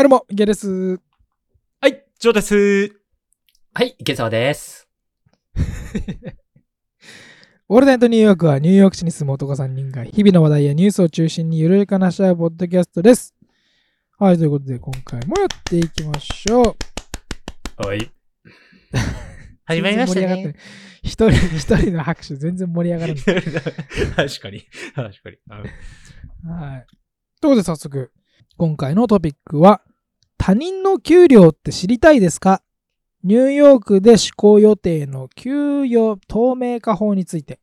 はい、どうも、ゲです。はい、ジョーです。はい、池澤です。オールナイトニューヨークはニューヨーク市に住む男3人が日々の話題やニュースを中心にゆるい話し合うポッドキャストです。はい、ということで今回もやっていきましょう。はい。始まりましたね。一人、一人の拍手全然盛り上がらない。確かに。確かに。うんはい。ということで早速、今回のトピックは、他人の給料って知りたいですか？ニューヨークで施行予定の給与透明化法について。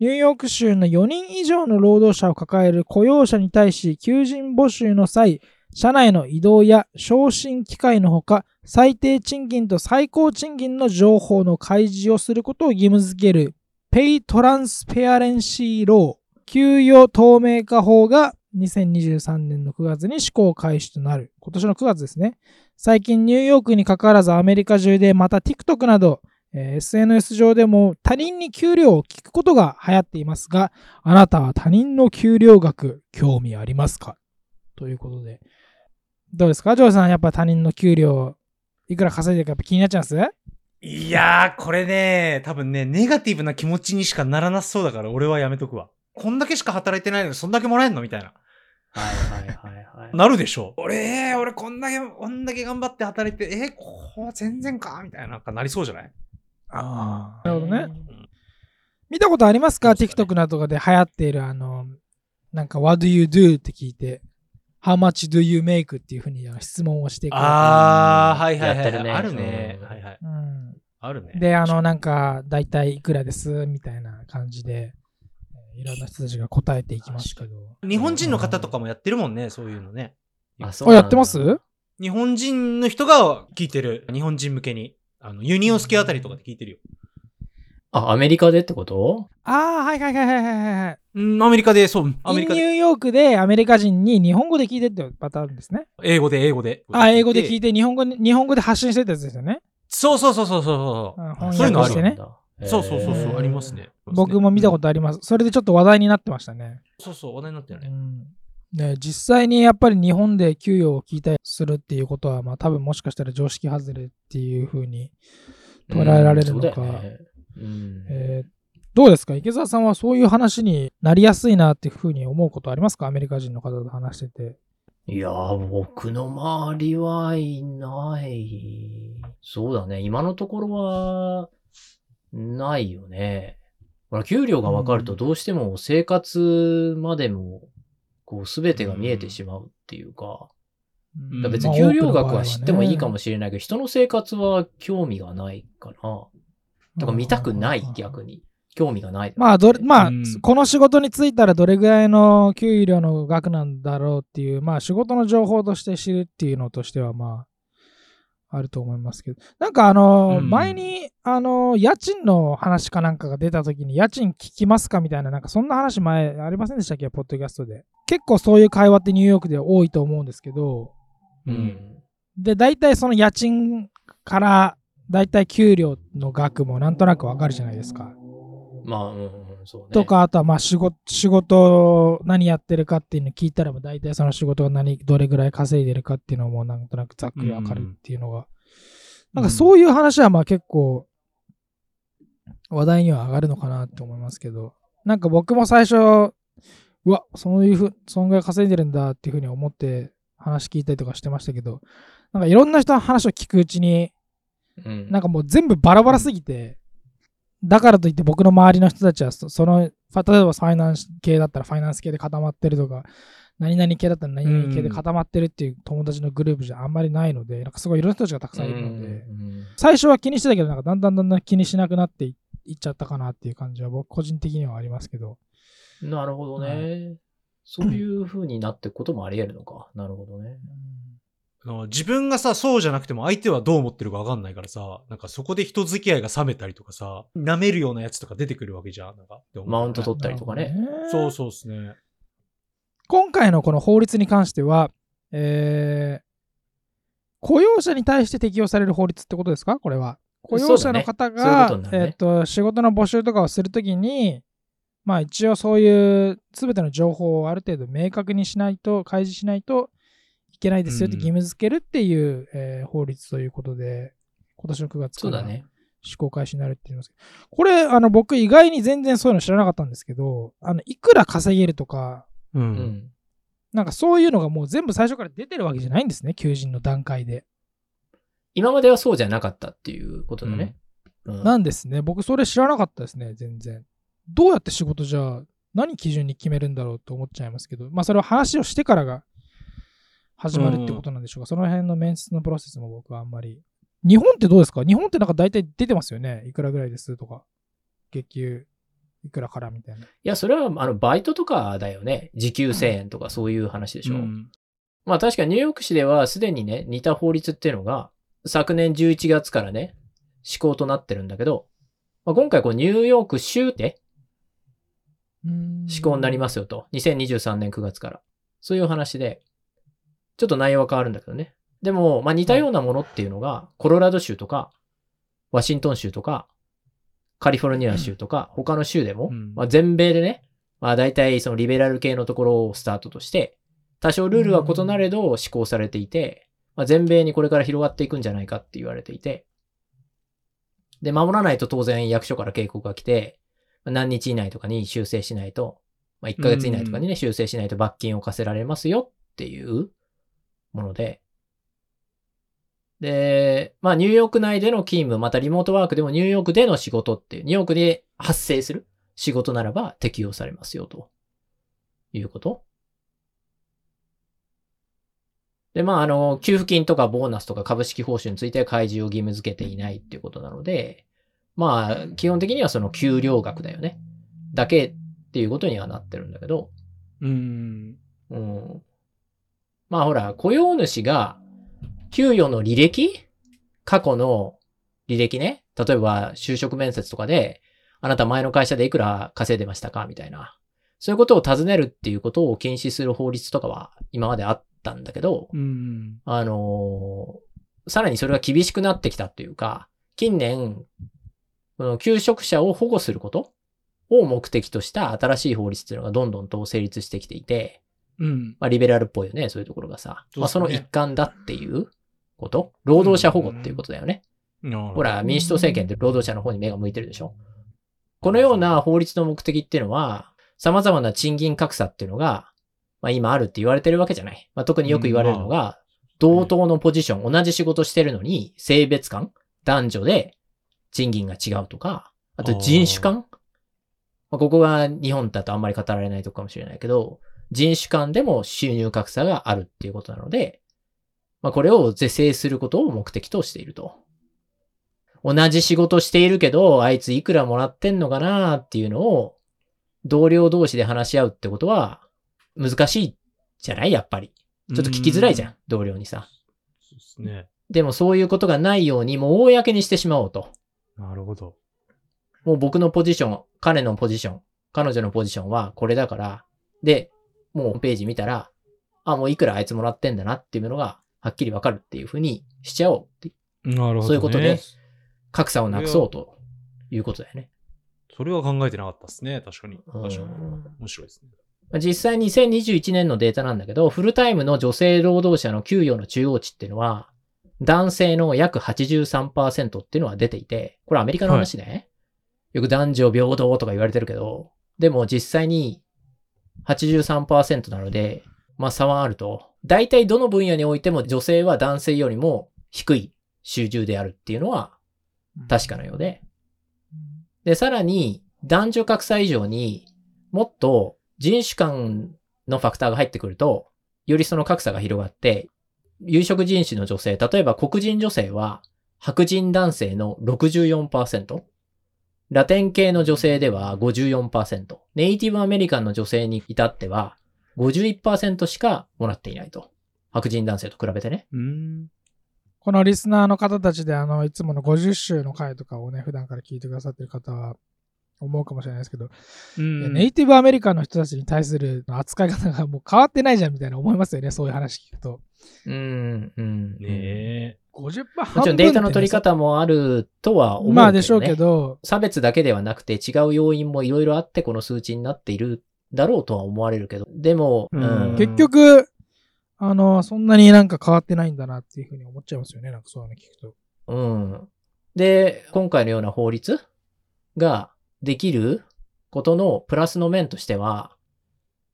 ニューヨーク州の4人以上の労働者を抱える雇用者に対し、求人募集の際、社内の移動や昇進機会のほか、最低賃金と最高賃金の情報の開示をすることを義務付ける、Pay Transparency Law、給与透明化法が2023年の9月に施行開始となる。今年の9月ですね。最近ニューヨークに関わらずアメリカ中でまた TikTok など、えー SNS 上でも他人に給料を聞くことが流行っていますが、あなたは他人の給料額興味ありますか？ということで。どうですか？ジョーさん、やっぱ他人の給料いくら稼いでるか気になっちゃうんです？いやー、これね、多分ね、ネガティブな気持ちにしかならなそうだから、俺はやめとくわ。こんだけしか働いてないのに、そんだけもらえんの？みたいな。はいはいはいはい。なるでしょう。俺、えー、俺こんだけ、こんだけ頑張って働いて、えー、こう、全然かみたいな、なんかなりそうじゃない？あなるほどね。うん見たことありますか？ね ?TikTok などとかで流行っているあの、なんか What do you do? って聞いて How much do you make? っていうふうにあの質問をしていく。あー、はいはいはい。ねあるね。うんはいはい。うんあるね。で、あの、なんか、だいたいいくらです？みたいな感じで、えーいろんな人たちが答えていきますけど。日本人の方とかもやってるもんね、そういうのね。あ、あ、やってます？日本人の人が聞いてる。日本人向けに。あの、ユニオンスケあたりとかで聞いてるよ。あ、アメリカでってこと？ああ、はいはいはいはいはいはい。うん、アメリカで、そう、アメリカで。ニューヨークでアメリカ人に日本語で聞いてってパターンですね。英語で、英語で。あ、英語で聞て。いて日本語に、日本語で発信してたやつですよね。そうそうそうそうそううんそう。そういうのあるよ。ねそうそうそうそう、ありますね。僕も見たことあります。それでちょっと話題になってましたね。そうそう、話題になってるね。うんね、実際にやっぱり日本で給与を聞いたりするっていうことは、まあ多分もしかしたら常識外れっていうふうに、捉えられるのかうんねうんえーどうですか？池澤さんはそういう話になりやすいなっていうふうに思うことありますか？アメリカ人の方と話してて。いやー、僕の周りはいない。そうだね。今のところは、ないよね。ほら、給料が分かるとどうしても生活までも、こう、すべてが見えてしまうっていうか、うんだから別まあに給料額は知ってもいいかもししれないけど、人の生活は興味がないから、とか見たくない、逆に。興味がない。まあ、どれ、まあ、うんこの仕事に就いたらどれぐらいの給料の額なんだろうっていう、まあ、仕事の情報として知るっていうのとしては、まあ、あると思いますけど。なんか、あの、うん前に、あの、家賃の話かなんかが出た時に、家賃聞きますかみたいな、なんか、そんな話前ありませんでしたっけ？ポッドキャストで。結構そういう会話ってニューヨークで多いと思うんですけど、ううんん。で、大体その家賃から、大体給料の額もなんとなくわかるじゃないですか。まあ、うんね。とか、あとはまあ仕事、仕事何やってるかっていうの聞いたら、大体その仕事が何、どれぐらい稼いでるかっていうのもなんとなくざっくりわかるっていうのが、なんかそういう話はまあ結構話題には上がるのかなって思いますけど、なんか僕も最初、うわ、そういうふう、そんぐらい稼いでるんだっていうふうに思って話聞いたりとかしてましたけど、なんかいろんな人の話を聞くうちに、うん、なんかもう全部バラバラすぎて、だからといって僕の周りの人たちはそ、その、例えばファイナンス系だったらファイナンス系で固まってるとか、何々系だったら何々系で固まってるっていう友達のグループじゃあんまりないので、なんかすごいいろんな人たちがたくさんいるので、うん最初は気にしてたけど、なんかだんだんだんだん気にしなくなっていいっちゃったかなっていう感じは僕個人的にはありますけど。なるほどね。そういう風になっていくこともあり得るのか。なるほどね。あの自分がさ、そうじゃなくても相手はどう思ってるかわかんないからさ、なんかそこで人付き合いが冷めたりとかさ、舐めるようなやつとか出てくるわけじゃん。なんかマウント取ったりとかね。そうそうですね。今回のこの法律に関しては、えー雇用者に対して適用される法律ってことですか？これは。雇用者の方が、ねそういうねえっと、仕事の募集とかをするときに、まあ一応そういう全ての情報をある程度明確にしないと、開示しないといけないですよってうん義務付けるっていう、えー法律ということで、今年の9月から。施行開始になるって言いますけど、これ、あの、僕意外に全然そういうの知らなかったんですけど、あの、いくら稼げるとか、う。うんん。なんかそういうのがもう全部最初から出てるわけじゃないんですね、求人の段階で。今まではそうじゃなかったっていうことだね。うんなんですね。僕それ知らなかったですね、全然。どうやって仕事じゃあ、何基準に決めるんだろうと思っちゃいますけど、まあそれは話をしてからが始まるってことなんでしょうか。その辺の面接のプロセスも僕はあんまり。日本ってどうですか？日本ってなんか大体出てますよね？いくらぐらいですとか。月給いくらからみたいな。いや、それは、あの、バイトとかだよね。時給1000円とかそういう話でしょ。うんまあ確かにニューヨーク市ではすでにね、似た法律っていうのが、昨年11月からね、施行となってるんだけど、まあ、今回こうニューヨーク州で施行になりますよと。2023年9月から。そういう話で、ちょっと内容は変わるんだけどね。でも、まあ似たようなものっていうのが、コロラド州とか、ワシントン州とか、カリフォルニア州とか、他の州でも、うん。まあ全米でね、まあ大体そのリベラル系のところをスタートとして、多少ルールは異なれど施行されていて、まあ全米にこれから広がっていくんじゃないかって言われていて、で、守らないと当然役所から警告が来て、まあ何日以内とかに修正しないと、まあ1ヶ月以内とかにね、修正しないと罰金を課せられますよっていうもので、で、まあニューヨーク内での勤務、またリモートワークでもニューヨークでの仕事っていう、ニューヨークで発生する仕事ならば適用されますよということ。で、まあ、あの、給付金とかボーナスとか株式報酬については開示を義務付けていないっていうことなので、まあ、基本的にはその給料額だよね。だけっていうことにはなってるんだけど、うん。うん。まあほら、雇用主が給与の履歴？過去の履歴ね。例えば就職面接とかで、あなた前の会社でいくら稼いでましたか？みたいな。そういうことを尋ねるっていうことを禁止する法律とかは今まであったんだけど、うん。あのーさらにそれが厳しくなってきたっていうか、近年、この求職者を保護することを目的とした新しい法律っていうのがどんどんと成立してきていて、うん。まあ、リベラルっぽいよね、そういうところがさ。ね。まあ、その一環だっていうこと？労働者保護っていうことだよね。ほほら、民主党政権って労働者の方に目が向いてるでしょ？このような法律の目的っていうのは、様々な賃金格差っていうのが、まあ今あるって言われてるわけじゃない。まあ特によく言われるのが、同等のポジション、同じ仕事してるのに、性別感、男女で賃金が違うとか、あと人種間まあここが日本だとあんまり語られないとこかもしれないけど、人種間でも収入格差があるっていうことなので、まあこれを是正することを目的としていると。同じ仕事しているけど、あいついくらもらってんのかなっていうのを、同僚同士で話し合うってことは、難しいじゃない？やっぱり。ちょっと聞きづらいじゃん、同僚にさ。そうですね。でもそういうことがないように、もう公にしてしまおうと。なるほど。もう僕のポジション、彼のポジション、彼女のポジションはこれだから、で、もうホームページ見たら、あ、もういくらあいつもらってんだなっていうのが、はっきりわかるっていうふうにしちゃおうって。なるほど、ね。そういうことで格差をなくそうということだよね。それは考えてなかったですね。確かに。確かに。うん面白いですね。実際2021年のデータなんだけど、フルタイムの女性労働者の給与の中央値っていうのは、男性の約83%っていうのは出ていて、これアメリカの話ね。よく男女平等とか言われてるけど、でも実際に83%なので、まあ差はあると。大体どの分野においても女性は男性よりも低い収入であるっていうのは確かなようで。で、さらに男女格差以上にもっと人種間のファクターが入ってくると、よりその格差が広がって、有色人種の女性、例えば黒人女性は白人男性の64%、ラテン系の女性では54%、ネイティブアメリカンの女性に至っては51%しかもらっていないと。白人男性と比べてね。うん。このリスナーの方たちで、あの、いつもの50週の回とかをね、普段から聞いてくださってる方は思うかもしれないですけど、うんネイティブアメリカンの人たちに対する扱い方がもう変わってないじゃんみたいな思いますよね、そういう話聞くと。うーん、うん。ねえ。50%もちろんデータの取り方もあるとは思うけど、ね。まあでしょうけど、差別だけではなくて違う要因もいろいろあってこの数値になっているだろうとは思われるけど、でも、うん結局、あの、そんなになんか変わってないんだなっていうふうに思っちゃいますよね。なんかそういうの聞くと。うん。で、今回のような法律ができることのプラスの面としては、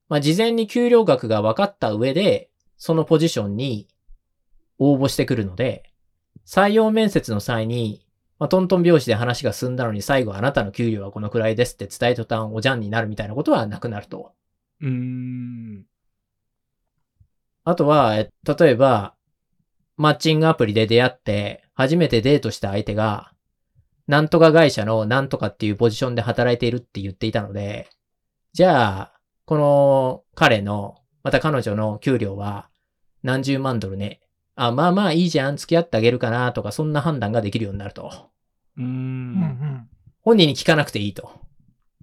まあ、事前に給料額が分かった上で、そのポジションに応募してくるので、採用面接の際に、まあ、トントン拍子で話が進んだのに最後あなたの給料はこのくらいですって伝え途端おじゃんになるみたいなことはなくなると。うーん。あとは、え例えば、マッチングアプリで出会って、初めてデートした相手が、なんとか会社のなんとかっていうポジションで働いているって言っていたので、じゃあ、この彼の、また彼女の給料は何十万ドルね。あ、まあまあいいじゃん、付き合ってあげるかなとか、そんな判断ができるようになると。うんん本人に聞かなくていいと。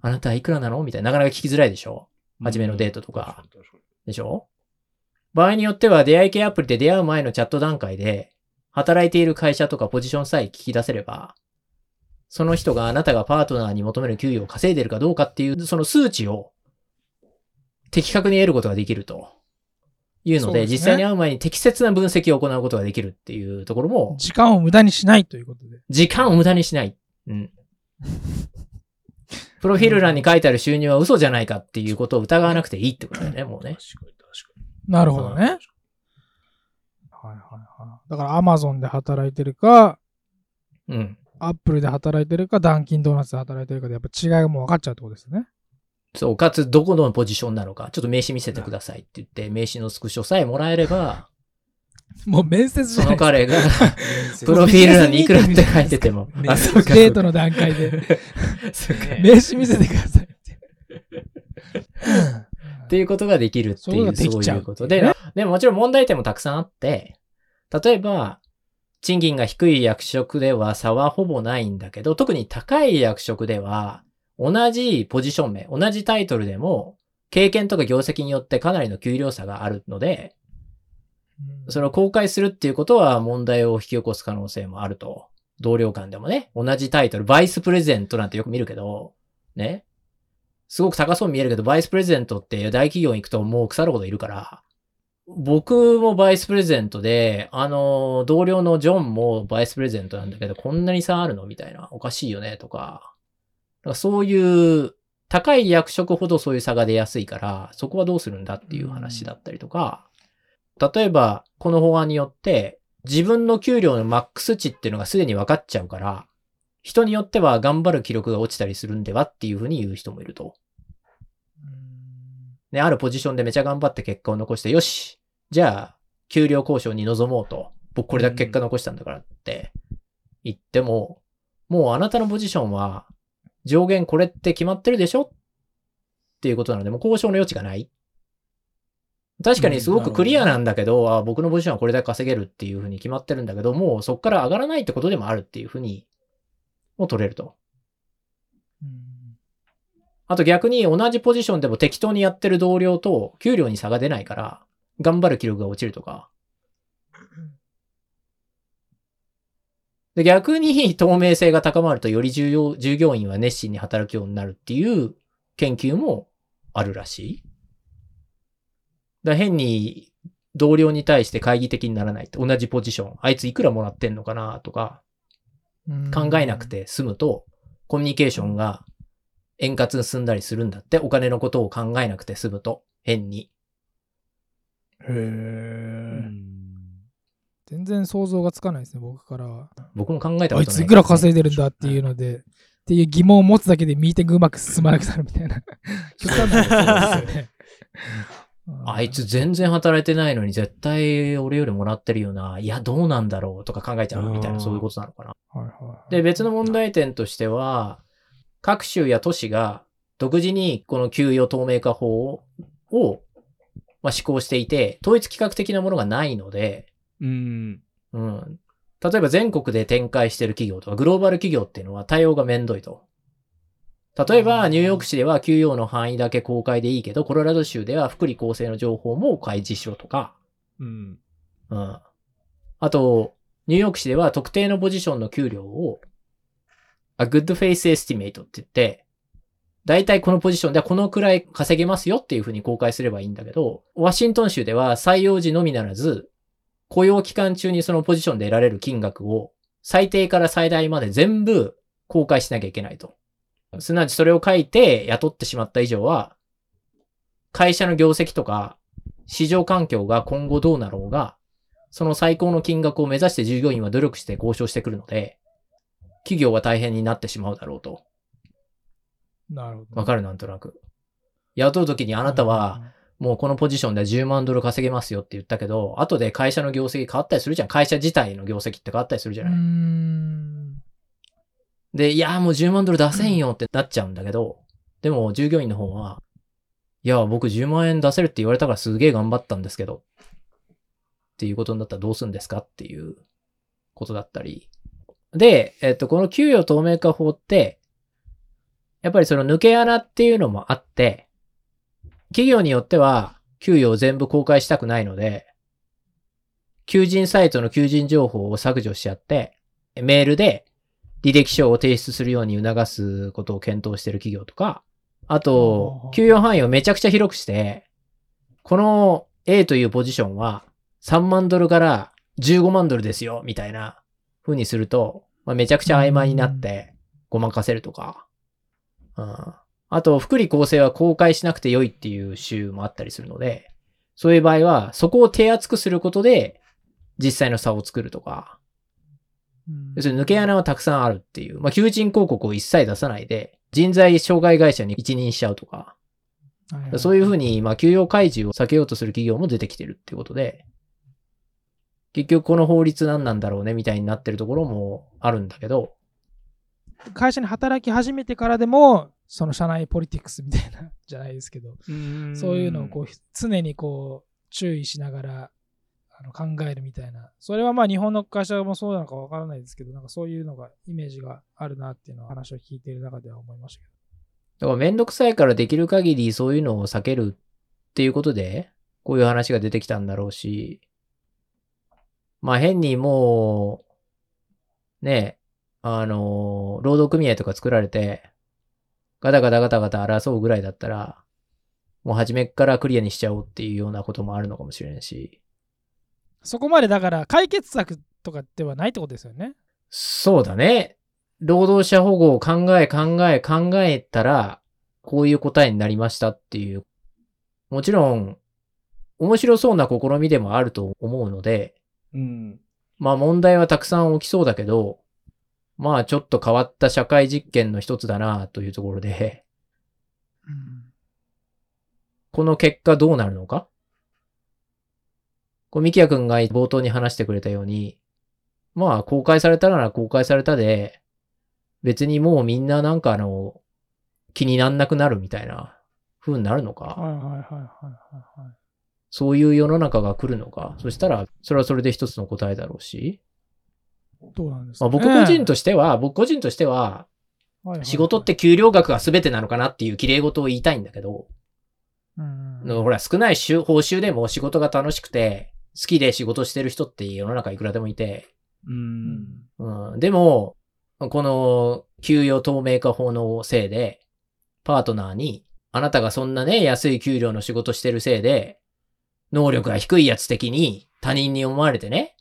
あなたいくらなのみたいな、なかなか聞きづらいでしょ初めのデートとかでしょ場合によっては出会い系アプリで出会う前のチャット段階で、働いている会社とかポジションさえ聞き出せれば、その人があなたがパートナーに求める給与を稼いでるかどうかっていう、その数値を的確に得ることができるというので、ですね実際に会う前に適切な分析を行うことができるっていうところも、時間を無駄にしないということで。時間を無駄にしない。うん。プロフィール欄に書いてある収入は嘘じゃないかっていうことを疑わなくていいってことだよね、もうね。確かに確かに。なるほどね。はいはいはい。だからアマゾンで働いてるか、うん。アップルで働いてるか、ダンキンドーナツで働いてるかでやっぱ違いがもう分かっちゃうってことですね。そう、かつどこのポジションなのか、ちょっと名刺見せてくださいって言って、名刺のスクショさえもらえれば、もう面接じそゃないの彼が、ププロフィール欄にいくらって書いてても、あ、そうか。デートの段階で。名刺見せてくださいって。っていうことができるっていう、そういうことで、ねでももちろん問題点もたくさんあって、例えば、賃金が低い役職では差はほぼないんだけど、特に高い役職では、同じポジション名、同じタイトルでも、経験とか業績によってかなりの給料差があるので、それを公開するっていうことは問題を引き起こす可能性もあると。同僚間でもね、同じタイトル、バイスプレゼントなんてよく見るけど、ね。すごく高そうに見えるけど、バイスプレゼントって大企業に行くともう腐るほどいるから、僕もバイスプレゼントで、あの、同僚のジョンもバイスプレゼントなんだけど、こんなに差あるのみたいな。おかしいよね、とか。だからそういう、高い役職ほどそういう差が出やすいから、そこはどうするんだっていう話だったりとか、例えば、この法案によって、自分の給料のマックス値っていうのがすでに分かっちゃうから、人によっては頑張る記録が落ちたりするんではっていうふうに言う人もいると。ね、あるポジションでめちゃ頑張って結果を残して、よしじゃあ、給料交渉に臨もうと。僕これだけ結果残したんだからって言っても、もうあなたのポジションは上限これって決まってるでしょっていうことなので、もう交渉の余地がない。確かにすごくクリアなんだけど、あ僕のポジションはこれだけ稼げるっていうふうに決まってるんだけど、もうそこから上がらないってことでもあるっていうふうに、もう取れると。あと逆に同じポジションでも適当にやってる同僚と給料に差が出ないから、頑張る記録が落ちるとか。で逆に透明性が高まるとより従業従業員は熱心に働くようになるっていう研究もあるらしい。だ変に同僚に対して懐疑的にならないと。同じポジション。あいついくらもらってんのかなとか考えなくて済むと、コミュニケーションが円滑に進んだりするんだって。お金のことを考えなくて済むと。変に。へえ。全然想像がつかないですね、僕からは。僕も考えたことない、あいついくら稼いでるんだっていうので、っていう疑問を持つだけでミーティングうまく進まなくなるみたいな。極端なですよね。あいつ全然働いてないのに絶対俺よりもらってるよな。いや、どうなんだろうとか考えちゃうみたいな、そういうことなのかな。はいはいで、別の問題点としては、各州や都市が独自にこの給与透明化法を、まあ、施行していて、統一規格的なものがないので、うん。うん。例えば全国で展開している企業とか、グローバル企業っていうのは対応がめんどいと。例えば、ニューヨーク市では給与の範囲だけ公開でいいけど、コロラド州では福利厚生の情報も開示しろとか、うん。うん。あと、ニューヨーク市では特定のポジションの給料を、a good face estimate って言って、大体このポジションではこのくらい稼げますよっていうふうに公開すればいいんだけど、ワシントン州では採用時のみならず、雇用期間中にそのポジションで得られる金額を最低から最大まで全部公開しなきゃいけないと。すなわちそれを書いて雇ってしまった以上は、会社の業績とか市場環境が今後どうなろうが、その最高の金額を目指して従業員は努力して交渉してくるので、企業は大変になってしまうだろうと。なるほど。わかるなんとなく。雇う時にあなたは、もうこのポジションで10万ドル稼げますよって言ったけど、後で会社の業績変わったりするじゃん。会社自体の業績って変わったりするじゃない。ん。で、いやーもう10万ドル出せんよってなっちゃうんだけど、でも従業員の方は、いや、僕10万円出せるって言われたからすげえ頑張ったんですけど、っていうことになったらどうするんですかっていうことだったり。で、えっと、この給与透明化法って、やっぱりその抜け穴っていうのもあって、企業によっては給与を全部公開したくないので、求人サイトの求人情報を削除しちゃって、メールで履歴書を提出するように促すことを検討している企業とか、あと給与範囲をめちゃくちゃ広くして、この A というポジションは3万ドルから15万ドルですよ、みたいな風にすると、まあ、めちゃくちゃ曖昧になってごまかせるとか。うん、あと、福利厚生は公開しなくて良いっていう州もあったりするので、そういう場合は、そこを手厚くすることで、実際の差を作るとか、うん。要するに抜け穴はたくさんあるっていう。まあ、求人広告を一切出さないで、人材障害会社に一任しちゃうとか、そういうふうに、まあ、給与開示を避けようとする企業も出てきてるっていうことで、結局この法律何なんだろうねみたいになってるところもあるんだけど、会社に働き始めてからでも、その社内ポリティクスみたいな、じゃないですけど、そういうのをこう常にこう注意しながらあの考えるみたいな。それはまあ日本の会社もそうなのかわからないですけど、なんかそういうのが、イメージがあるなっていうのを話を聞いている中では思いましたけだからめんどくさいからできる限りそういうのを避けるっていうことで、こういう話が出てきたんだろうし、まあ変にもう、ね、あの、労働組合とか作られて、ガタガタガタガタ争うぐらいだったら、もう初めっからクリアにしちゃおうっていうようなこともあるのかもしれないし、ど、そこまでだから解決策とかではないってことですよね？そうだね。労働者保護を考え考え考えたら、こういう答えになりましたっていう。もちろん、面白そうな試みでもあると思うので、うん。まあ問題はたくさん起きそうだけど、まあちょっと変わった社会実験の一つだなというところで、この結果どうなるのか？こう、ミキヤくんが冒頭に話してくれたように、まあ公開されたなら公開されたで、別にもうみんななんかあの、気になんなくなるみたいな風になるのか、はいはいはいはいはいはい。そういう世の中が来るのか、そしたらそれはそれで一つの答えだろうし、どうなんですか、まあ、ね、僕個人としては、僕個人としては、仕事って給料額が全てなのかなっていう綺麗事を言いたいんだけど、うんうんほら、少ない収報酬でも仕事が楽しくて、好きで仕事してる人って世の中いくらでもいて、うん。うん、でも、この給与透明化法のせいで、パートナーに、あなたがそんなね、安い給料の仕事してるせいで、能力が低いやつ的に他人に思われてね、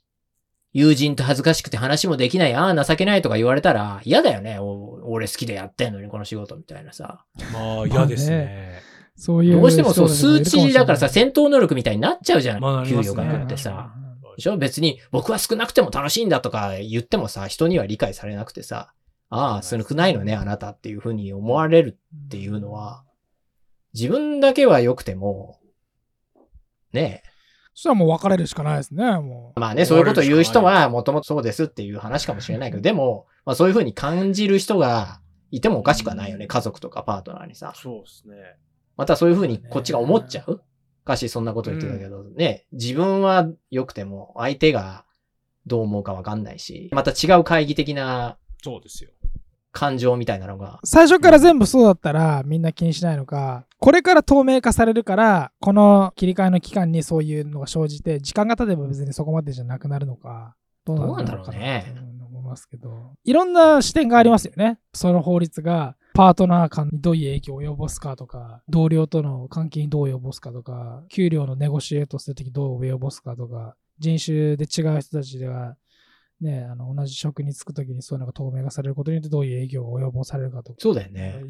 友人と恥ずかしくて話もできない、ああ、情けないとか言われたら嫌だよね。お俺好きでやってんのに、この仕事みたいなさ。まあ、嫌ですね。そういうどうしてもそう、数値だからさ、戦闘能力みたいになっちゃうじゃん。給まあなりますね与額ってさ。うんでしょ？別に僕は少なくても楽しいんだとか言ってもさ、人には理解されなくてさ、ああ、少ないのね、あなたっていうふうに思われるっていうのは、自分だけは良くても、ねそしたらもう別れるしかないですね、もえ。まあね、そういうことを言う人はもともとそうですっていう話かもしれないけど、でも、まあそういうふうに感じる人がいてもおかしくはないよね、家族とかパートナーにさ。そうですね。またそういうふうにこっちが思っちゃう？歌詞そんなこと言ってたけど、ね、自分は良くても相手がどう思うかわかんないし、また違う会議的なそうですよ。感情みたいなのが、う。最初から全部そうだったらみんな気にしないのか、これから透明化されるから、この切り替えの期間にそういうのが生じて、時間が経てば別にそこまでじゃなくなるのか、どうなんだろうねと思いますけど、いろんな視点がありますよね。その法律がパートナー間にどういう影響を及ぼすかとか、同僚との関係にどう及ぼすかとか、給料のネゴシエートするときどう及ぼすかとか、人種で違う人たちでは、ね、あの同じ職に就くときにそういうのが透明化されることによってどういう影響が及ぼされるかとか。そうだよね。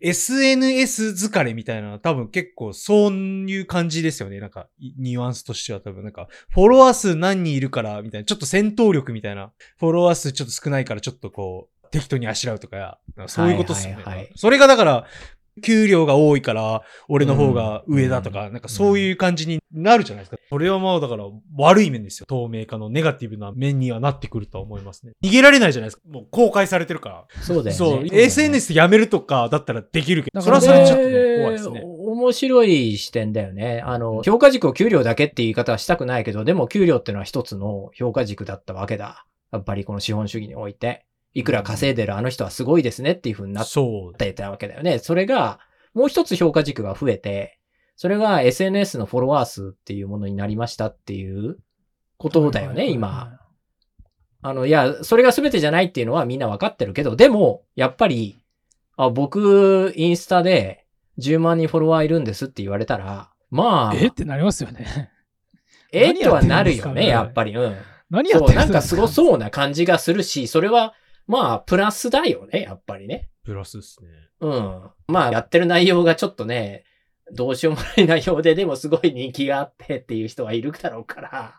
SNS 疲れみたいなのは多分結構そういう感じですよね。なんか、いニュアンスとしては多分なんか、フォロワー数何人いるから、みたいな、ちょっと戦闘力みたいな、フォロワー数ちょっと少ないからちょっとこう、適当にあしらうとかそういうことっすよね。はいはいはいそれがだから、給料が多いから、俺の方が上だとか、なんかそういう感じになるじゃないですか。それはまあだから悪い面ですよ。透明化のネガティブな面にはなってくるとは思いますね。逃げられないじゃないですか。もう公開されてるから。そうだよね。そう、SNS やめるとかだったらできるけど、それはそれでちょっとね、怖いですね。お面白い視点だよね。あの、評価軸を給料だけって言い方はしたくないけど、でも給料ってのは一つの評価軸だったわけだ。やっぱりこの資本主義において。いくら稼いでるあの人はすごいですねっていう風になっそう。てたわけだよね。それが、もう一つ評価軸が増えて、それが SNS のフォロワー数っていうものになりましたっていうことだよね、今。。あの、いや、それが全てじゃないっていうのはみんなわかってるけど、でも、やっぱり、あ、僕、インスタで10万人フォロワーいるんですって言われたら、まあ、え？ってなりますよね。え？とはなるよね、やっぱり。うん。そう、何やってるなんかすごう。そうな感じがするし、それは、まあ、プラスだよね、やっぱりね。プラスですね。うん。まあ、やってる内容がちょっとね、どうしようもない内容で、でもすごい人気があってっていう人はいるだろうから、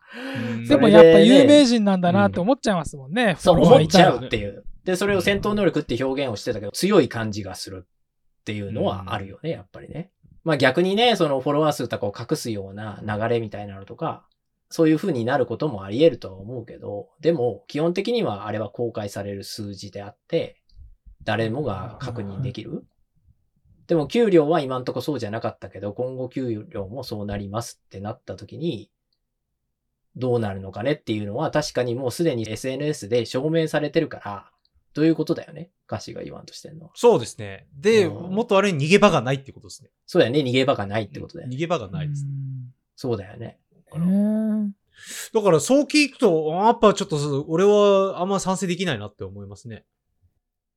でもそれやっぱ有名人なんだなって思っちゃいますもんね。そうフォロワーいたら思っちゃうっていう。で、それを戦闘能力って表現をしてたけど、強い感じがするっていうのはあるよね、やっぱりね。まあ逆にね、そのフォロワー数とかを隠すような流れみたいなのとか、そういう風になることもあり得るとは思うけど、でも基本的にはあれは公開される数字であって、誰もが確認できる。でも給料は今んとこそうじゃなかったけど、今後給料もそうなりますってなった時に、どうなるのかねっていうのは確かにもうすでに SNS で証明されてるから、どういうことだよね歌詞が言わんとしてんのは。そうですね。で、うんもっとあれに逃げ場がないってことですね。そうだよね。逃げ場がないってことだよね。逃げ場がないですね。そうだよね。うん。へだからそう聞くと、やっぱちょっと俺はあんま賛成できないなって思いますね。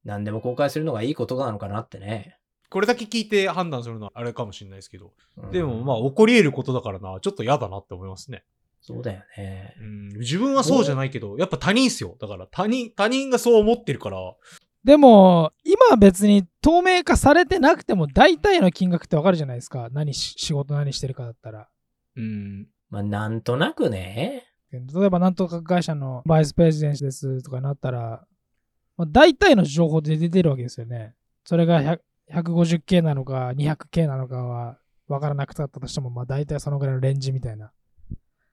何でも公開するのがいいことなのかなってね。これだけ聞いて判断するのはあれかもしれないですけど。うんでもまあ起こり得ることだからな、ちょっと嫌だなって思いますね。そうだよね。うん、自分はそうじゃないけど、やっぱ他人っすよ。だから他人、他人がそう思ってるから、でも、今別に透明化されてなくても大体の金額ってわかるじゃないですか。何し、仕事何してるかだったら。うん、まあなんとなくね。例えばなんとか会社のバイスプレジデンシですとかなったら、まあ、大体の情報で出てるわけですよね。それが100 150K なのか 200K なのかは分からなくなったとしても、まあ大体そのぐらいのレンジみたいな。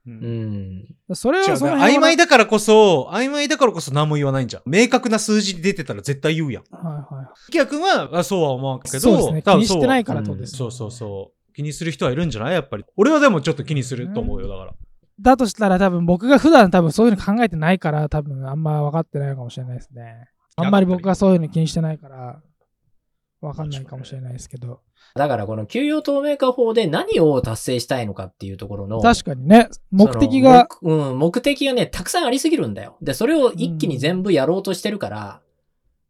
ううんん。それはその曖昧だからこそ、曖昧だからこそ何も言わないんじゃん。明確な数字で出てたら絶対言うやん。はいはい。逆は、あそうは思うけど、そうですね。気にしてないからとです、ねそうそうそう。気にする人はいるんじゃない？やっぱり。俺はでもちょっと気にすると思うよ、だから。だとしたら多分僕が普段多分そういうの考えてないから多分あんま分かってないのかもしれないですね。あんまり僕がそういうの気にしてないから分かんないかもしれないですけど。だからこの給与透明化法で何を達成したいのかっていうところの。確かにね、目的が、うん、目的がね、たくさんありすぎるんだよ。で、それを一気に全部やろうとしてるから、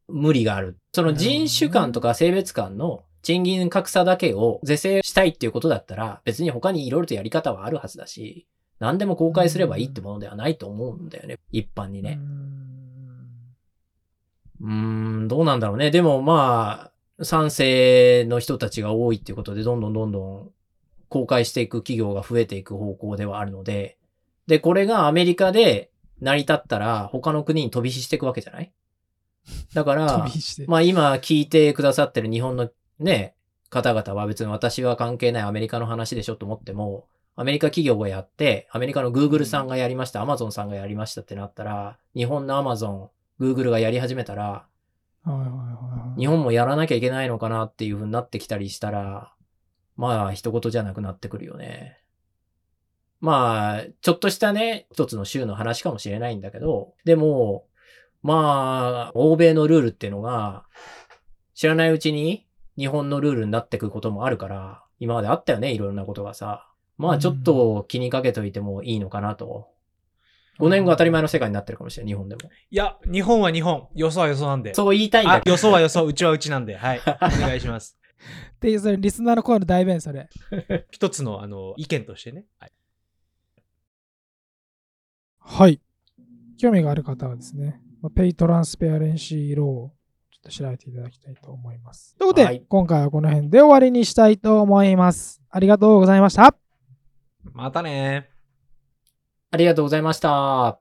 無理がある。その人種間とか性別間の賃金格差だけを是正したいっていうことだったら、別に他にいろいろとやり方はあるはずだし、何でも公開すればいいってものではないと思うんだよね。一般にね。うーん、どうなんだろうね。でもまあ、賛成の人たちが多いっていうことで、どんどんどんどん公開していく企業が増えていく方向ではあるので、で、これがアメリカで成り立ったら、他の国に飛び火していくわけじゃない？だか 飛ら。まあ今聞いてくださってる日本のね、方々は別に私は関係ないアメリカの話でしょと思っても、アメリカ企業がやって、アメリカの Google さんがやりました、Amazon さんがやりましたってなったら、日本の Amazon、Google がやり始めたら、日本もやらなきゃいけないのかなっていう風になってきたりしたら、まあ、一言じゃなくなってくるよね。まあ、ちょっとしたね、一つの州の話かもしれないんだけど、でも、まあ、欧米のルールっていうのが、知らないうちに日本のルールになってくることもあるから、今まであったよね、いろんなことがさ。まあ、ちょっと気にかけといてもいいのかなと。5年後当たり前の世界になってるかもしれない、日本でも。いや、日本は日本。よそはよそなんで。そう言いたいんだけ、ど。あよそはよそ、うちはうちなんで。はい。お願いします。っていう、それ、リスナーの声の代弁、それ。一つの、あの、意見としてね。はい。はい。興味がある方はですね、まあ Pay Transparency Lawっと調べていただきたいと思います。ということで、はい今回はこの辺で終わりにしたいと思います。ありがとうございました。またねありがとうございました。